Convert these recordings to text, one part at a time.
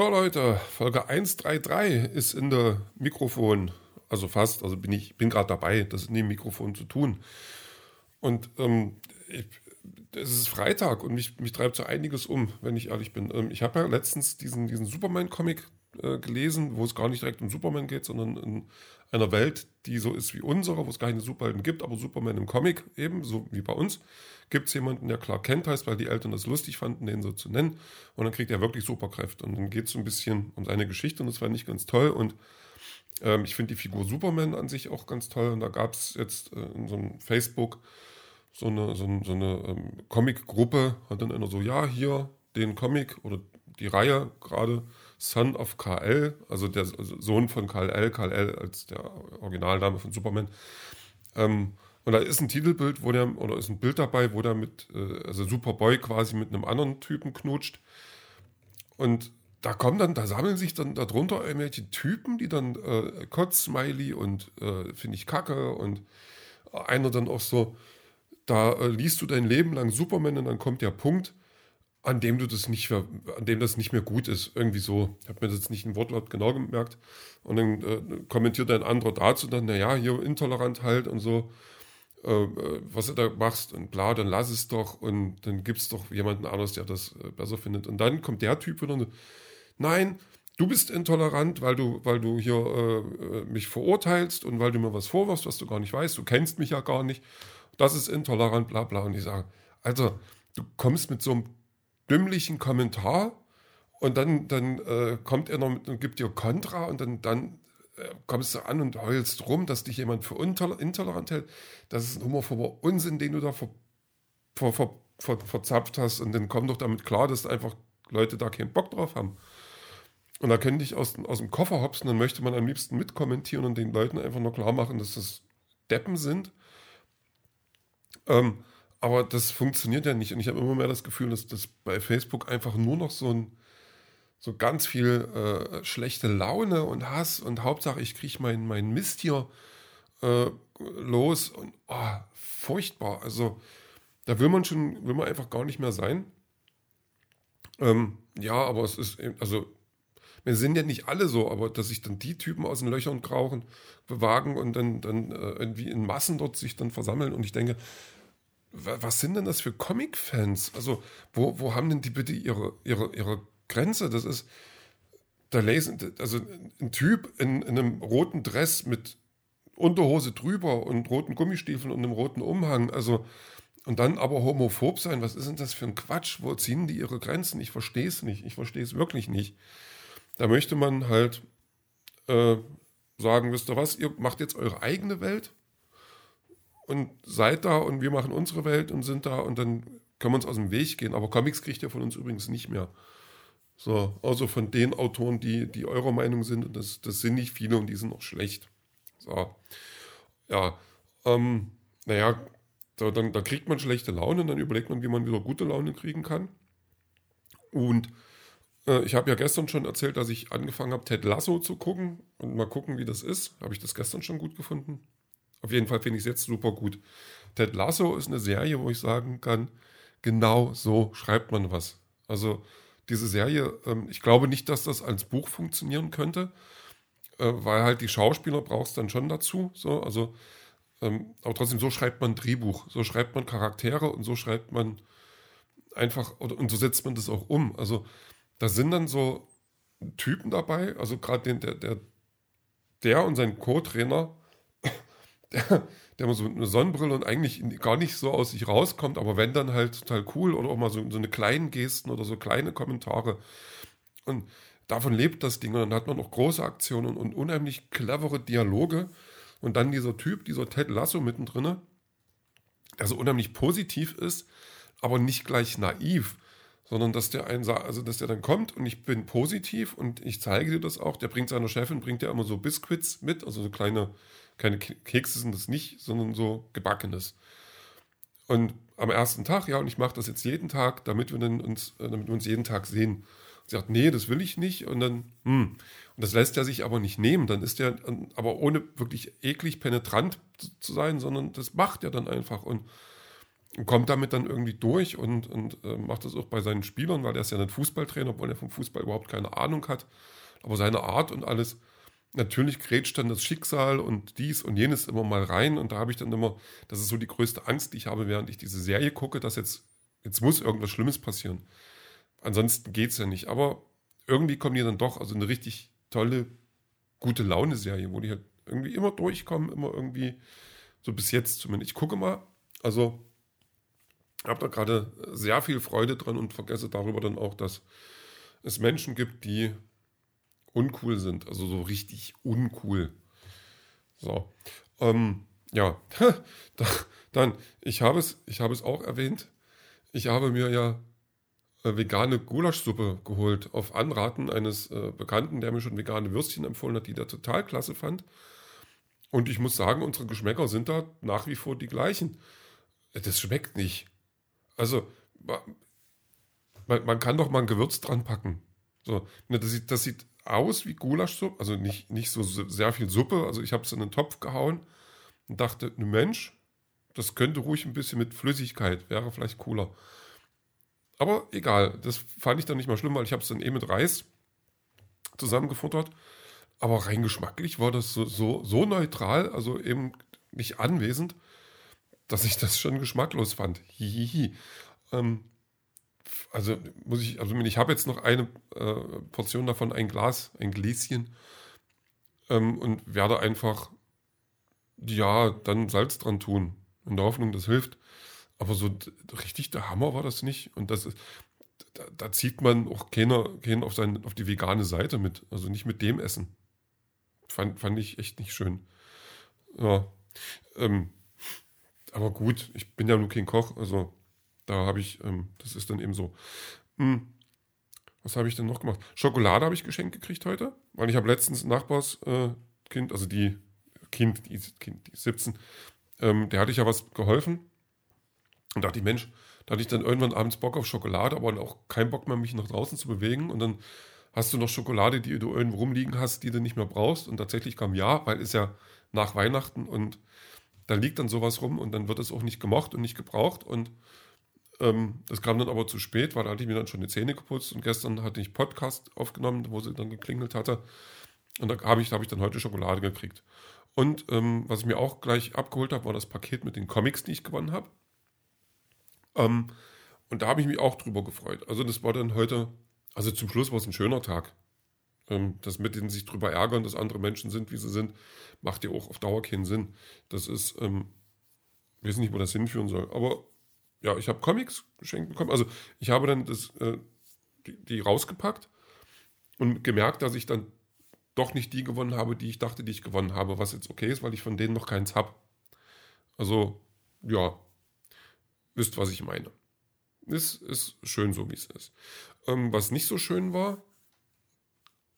So Leute, Folge 133 ist in der Mikrofon, also fast, also bin ich bin gerade dabei, das in dem Mikrofon zu tun. Und ähm, es ist Freitag und mich, mich treibt so einiges um, wenn ich ehrlich bin. Ähm, ich habe ja letztens diesen, diesen Superman-Comic äh, gelesen, wo es gar nicht direkt um Superman geht, sondern in einer Welt, die so ist wie unsere, wo es keine Superhelden gibt, aber Superman im Comic eben, so wie bei uns, gibt es jemanden, der Clark Kent heißt, weil die Eltern das lustig fanden, den so zu nennen. Und dann kriegt er wirklich Superkräfte. Und dann geht es so ein bisschen um seine Geschichte und das fand ich ganz toll. Und ähm, ich finde die Figur Superman an sich auch ganz toll. Und da gab es jetzt äh, in so einem Facebook so eine, so so eine ähm, Comic-Gruppe, hat dann einer so, ja, hier den Comic oder die Reihe gerade Son of KL, also der Sohn von KL, KL als der Originalname von Superman. Ähm, und da ist ein Titelbild, wo der, oder ist ein Bild dabei, wo der mit, äh, also Superboy quasi mit einem anderen Typen knutscht. Und da kommen dann, da sammeln sich dann darunter irgendwelche Typen, die dann äh, Kotz-Smiley und äh, finde ich kacke und einer dann auch so, da äh, liest du dein Leben lang Superman und dann kommt der Punkt, an dem du das nicht mehr, an dem das nicht mehr gut ist. Irgendwie so. Ich habe mir das nicht ein Wortlaut genau gemerkt. Und dann äh, kommentiert ein anderer dazu dann, naja, hier intolerant halt und so, äh, äh, was du da machst und bla, dann lass es doch und dann gibt es doch jemanden anderes, der das äh, besser findet. Und dann kommt der Typ wieder und nein, du bist intolerant, weil du, weil du hier äh, äh, mich verurteilst und weil du mir was vorwirfst, was du gar nicht weißt, du kennst mich ja gar nicht. Das ist intolerant, bla bla. Und ich sage, also, du kommst mit so einem dümmlichen Kommentar und dann, dann äh, kommt er noch mit und gibt dir Kontra und dann, dann äh, kommst du an und heulst rum, dass dich jemand für intolerant hält. Das ist ein humorvoller Unsinn, den du da ver, ver, ver, ver, verzapft hast und dann komm doch damit klar, dass einfach Leute da keinen Bock drauf haben. Und da könnte ich aus, aus dem Koffer hopsen, dann möchte man am liebsten mitkommentieren und den Leuten einfach nur klar machen, dass das Deppen sind. Ähm, aber das funktioniert ja nicht. Und ich habe immer mehr das Gefühl, dass das bei Facebook einfach nur noch so ein so ganz viel äh, schlechte Laune und Hass und Hauptsache ich kriege meinen mein Mist hier äh, los und oh, furchtbar. Also da will man schon, will man einfach gar nicht mehr sein. Ähm, ja, aber es ist, also wir sind ja nicht alle so, aber dass sich dann die Typen aus den Löchern krauchen, bewagen und dann, dann äh, irgendwie in Massen dort sich dann versammeln und ich denke, was sind denn das für Comic-Fans? Also, wo, wo haben denn die bitte ihre, ihre, ihre Grenze? Das ist, da lesen, also ein Typ in, in einem roten Dress mit Unterhose drüber und roten Gummistiefeln und einem roten Umhang, also, und dann aber homophob sein, was ist denn das für ein Quatsch? Wo ziehen die ihre Grenzen? Ich verstehe es nicht. Ich verstehe es wirklich nicht. Da möchte man halt äh, sagen, wisst ihr was, ihr macht jetzt eure eigene Welt und seid da und wir machen unsere Welt und sind da und dann können wir uns aus dem Weg gehen. Aber Comics kriegt ihr von uns übrigens nicht mehr. So, also von den Autoren, die, die eurer Meinung sind, und das, das sind nicht viele und die sind auch schlecht. So, ja, ähm, naja, da, dann, da kriegt man schlechte Laune und dann überlegt man, wie man wieder gute Laune kriegen kann. Und äh, ich habe ja gestern schon erzählt, dass ich angefangen habe, Ted Lasso zu gucken und mal gucken, wie das ist. Habe ich das gestern schon gut gefunden? Auf jeden Fall finde ich es jetzt super gut. Ted Lasso ist eine Serie, wo ich sagen kann, genau so schreibt man was. Also diese Serie, ähm, ich glaube nicht, dass das als Buch funktionieren könnte, äh, weil halt die Schauspieler brauchst dann schon dazu. So, also, ähm, aber trotzdem, so schreibt man Drehbuch, so schreibt man Charaktere und so schreibt man einfach, und so setzt man das auch um. Also da sind dann so Typen dabei, also gerade der, der, der und sein Co-Trainer, der, der immer so eine Sonnenbrille und eigentlich gar nicht so aus sich rauskommt, aber wenn dann halt total cool oder auch mal so, so eine kleinen Gesten oder so kleine Kommentare. Und davon lebt das Ding. Und dann hat man auch große Aktionen und unheimlich clevere Dialoge. Und dann dieser Typ, dieser Ted Lasso mittendrin, der so unheimlich positiv ist, aber nicht gleich naiv, sondern dass der einen also dass der dann kommt und ich bin positiv und ich zeige dir das auch. Der bringt seiner Chefin, bringt ja immer so Biscuits mit, also so kleine keine Kekse sind das nicht, sondern so gebackenes. Und am ersten Tag, ja, und ich mache das jetzt jeden Tag, damit wir, dann uns, äh, damit wir uns jeden Tag sehen. Sie sagt, nee, das will ich nicht. Und dann, hm. Und das lässt er sich aber nicht nehmen. Dann ist er, aber ohne wirklich eklig penetrant zu sein, sondern das macht er dann einfach. Und kommt damit dann irgendwie durch und, und äh, macht das auch bei seinen Spielern, weil er ist ja nicht Fußballtrainer, obwohl er vom Fußball überhaupt keine Ahnung hat. Aber seine Art und alles, natürlich grätscht dann das Schicksal und dies und jenes immer mal rein. Und da habe ich dann immer, das ist so die größte Angst, die ich habe, während ich diese Serie gucke, dass jetzt, jetzt muss irgendwas Schlimmes passieren. Ansonsten geht es ja nicht. Aber irgendwie kommen die dann doch, also eine richtig tolle, gute Laune-Serie, wo die halt irgendwie immer durchkommen, immer irgendwie, so bis jetzt zumindest. Ich gucke mal, also habe da gerade sehr viel Freude dran und vergesse darüber dann auch, dass es Menschen gibt, die uncool sind. Also so richtig uncool. So. Ähm, ja, dann, ich habe es, ich habe es auch erwähnt. Ich habe mir ja äh, vegane Gulaschsuppe geholt auf Anraten eines äh, Bekannten, der mir schon vegane Würstchen empfohlen hat, die der total klasse fand. Und ich muss sagen, unsere Geschmäcker sind da nach wie vor die gleichen. Das schmeckt nicht. Also, man, man kann doch mal ein Gewürz dran packen. So, ne, das sieht, das sieht aus wie Gulaschsuppe, also nicht, nicht so sehr viel Suppe. Also ich habe es in einen Topf gehauen und dachte, ne Mensch, das könnte ruhig ein bisschen mit Flüssigkeit, wäre vielleicht cooler. Aber egal, das fand ich dann nicht mal schlimm, weil ich habe es dann eh mit Reis zusammengefuttert. Aber rein geschmacklich war das so, so, so neutral, also eben nicht anwesend, dass ich das schon geschmacklos fand. Hihihi. Ähm, also muss ich, also ich habe jetzt noch eine äh, Portion davon, ein Glas, ein Gläschen ähm, und werde einfach, ja, dann Salz dran tun, in der Hoffnung, das hilft. Aber so richtig der Hammer war das nicht. Und das ist, da, da zieht man auch keiner, keinen auf, sein, auf die vegane Seite mit. Also nicht mit dem Essen. Fand, fand ich echt nicht schön. Ja. Ähm, aber gut, ich bin ja nur kein Koch, also da habe ich, ähm, das ist dann eben so. Hm. Was habe ich denn noch gemacht? Schokolade habe ich geschenkt gekriegt heute, weil ich habe letztens ein Nachbarskind, äh, also die Kind, die, kind, die 17, ähm, der hatte ich ja was geholfen. Und dachte ich, Mensch, da hatte ich dann irgendwann abends Bock auf Schokolade, aber auch keinen Bock mehr, mich nach draußen zu bewegen. Und dann hast du noch Schokolade, die du irgendwo rumliegen hast, die du nicht mehr brauchst. Und tatsächlich kam ja, weil es ja nach Weihnachten und da liegt dann sowas rum und dann wird es auch nicht gemocht und nicht gebraucht. Und ähm, das kam dann aber zu spät, weil da hatte ich mir dann schon die Zähne geputzt und gestern hatte ich Podcast aufgenommen, wo sie dann geklingelt hatte. Und da habe ich, hab ich dann heute Schokolade gekriegt. Und ähm, was ich mir auch gleich abgeholt habe, war das Paket mit den Comics, die ich gewonnen habe. Ähm, und da habe ich mich auch drüber gefreut. Also das war dann heute, also zum Schluss war es ein schöner Tag. Ähm, das mit denen sich drüber ärgern, dass andere Menschen sind, wie sie sind, macht ja auch auf Dauer keinen Sinn. Das ist, ähm, ich weiß nicht, wo das hinführen soll. Aber ja, ich habe Comics geschenkt bekommen. Also ich habe dann das, äh, die, die, rausgepackt und gemerkt, dass ich dann doch nicht die gewonnen habe, die ich dachte, die ich gewonnen habe, was jetzt okay ist, weil ich von denen noch keins habe. Also, ja, wisst, was ich meine. Es ist schön so, wie es ist. Ähm, was nicht so schön war,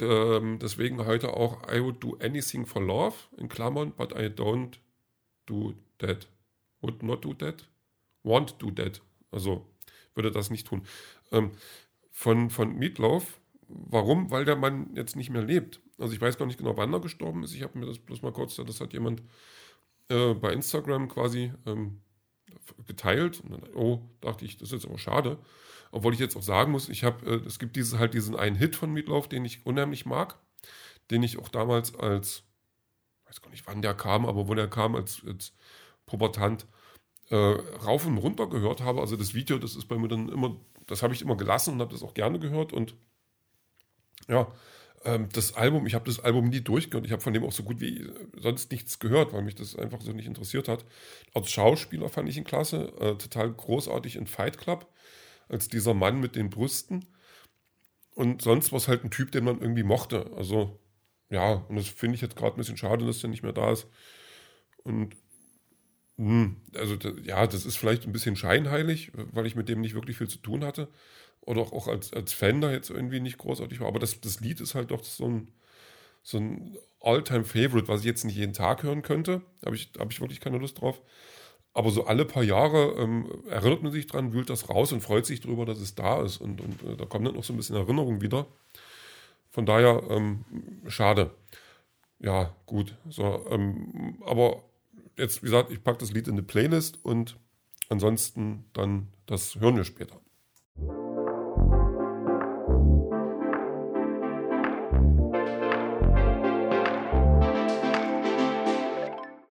ähm, deswegen heute auch I would do anything for love, in Klammern, but I don't do that. Would not do that won't do that. Also würde das nicht tun. Ähm, von, von Meatloaf, warum? Weil der Mann jetzt nicht mehr lebt. Also ich weiß gar nicht genau, wann er gestorben ist. Ich habe mir das bloß mal kurz, das hat jemand äh, bei Instagram quasi ähm, geteilt. Und dann, oh, dachte ich, das ist jetzt aber schade. Obwohl ich jetzt auch sagen muss, ich habe, äh, es gibt dieses, halt diesen einen Hit von Meatloaf, den ich unheimlich mag, den ich auch damals als, weiß gar nicht, wann der kam, aber wo der kam, als, als Pubertant, äh, rauf und runter gehört habe. Also das Video, das ist bei mir dann immer, das habe ich immer gelassen und habe das auch gerne gehört. Und ja, ähm, das Album, ich habe das Album nie durchgehört. Ich habe von dem auch so gut wie sonst nichts gehört, weil mich das einfach so nicht interessiert hat. Als Schauspieler fand ich ihn klasse, äh, total großartig in Fight Club, als dieser Mann mit den Brüsten. Und sonst war es halt ein Typ, den man irgendwie mochte. Also, ja, und das finde ich jetzt gerade ein bisschen schade, dass der nicht mehr da ist. Und also ja, das ist vielleicht ein bisschen scheinheilig, weil ich mit dem nicht wirklich viel zu tun hatte. Oder auch als, als Fan da jetzt irgendwie nicht großartig war. Aber das, das Lied ist halt doch so ein, so ein All-Time-Favorite, was ich jetzt nicht jeden Tag hören könnte. Habe ich, hab ich wirklich keine Lust drauf. Aber so alle paar Jahre ähm, erinnert man sich dran, wühlt das raus und freut sich darüber, dass es da ist. Und, und äh, da kommt dann noch so ein bisschen Erinnerung wieder. Von daher, ähm, schade. Ja, gut. So, ähm, aber jetzt, wie gesagt, ich packe das Lied in eine Playlist und ansonsten dann, das hören wir später.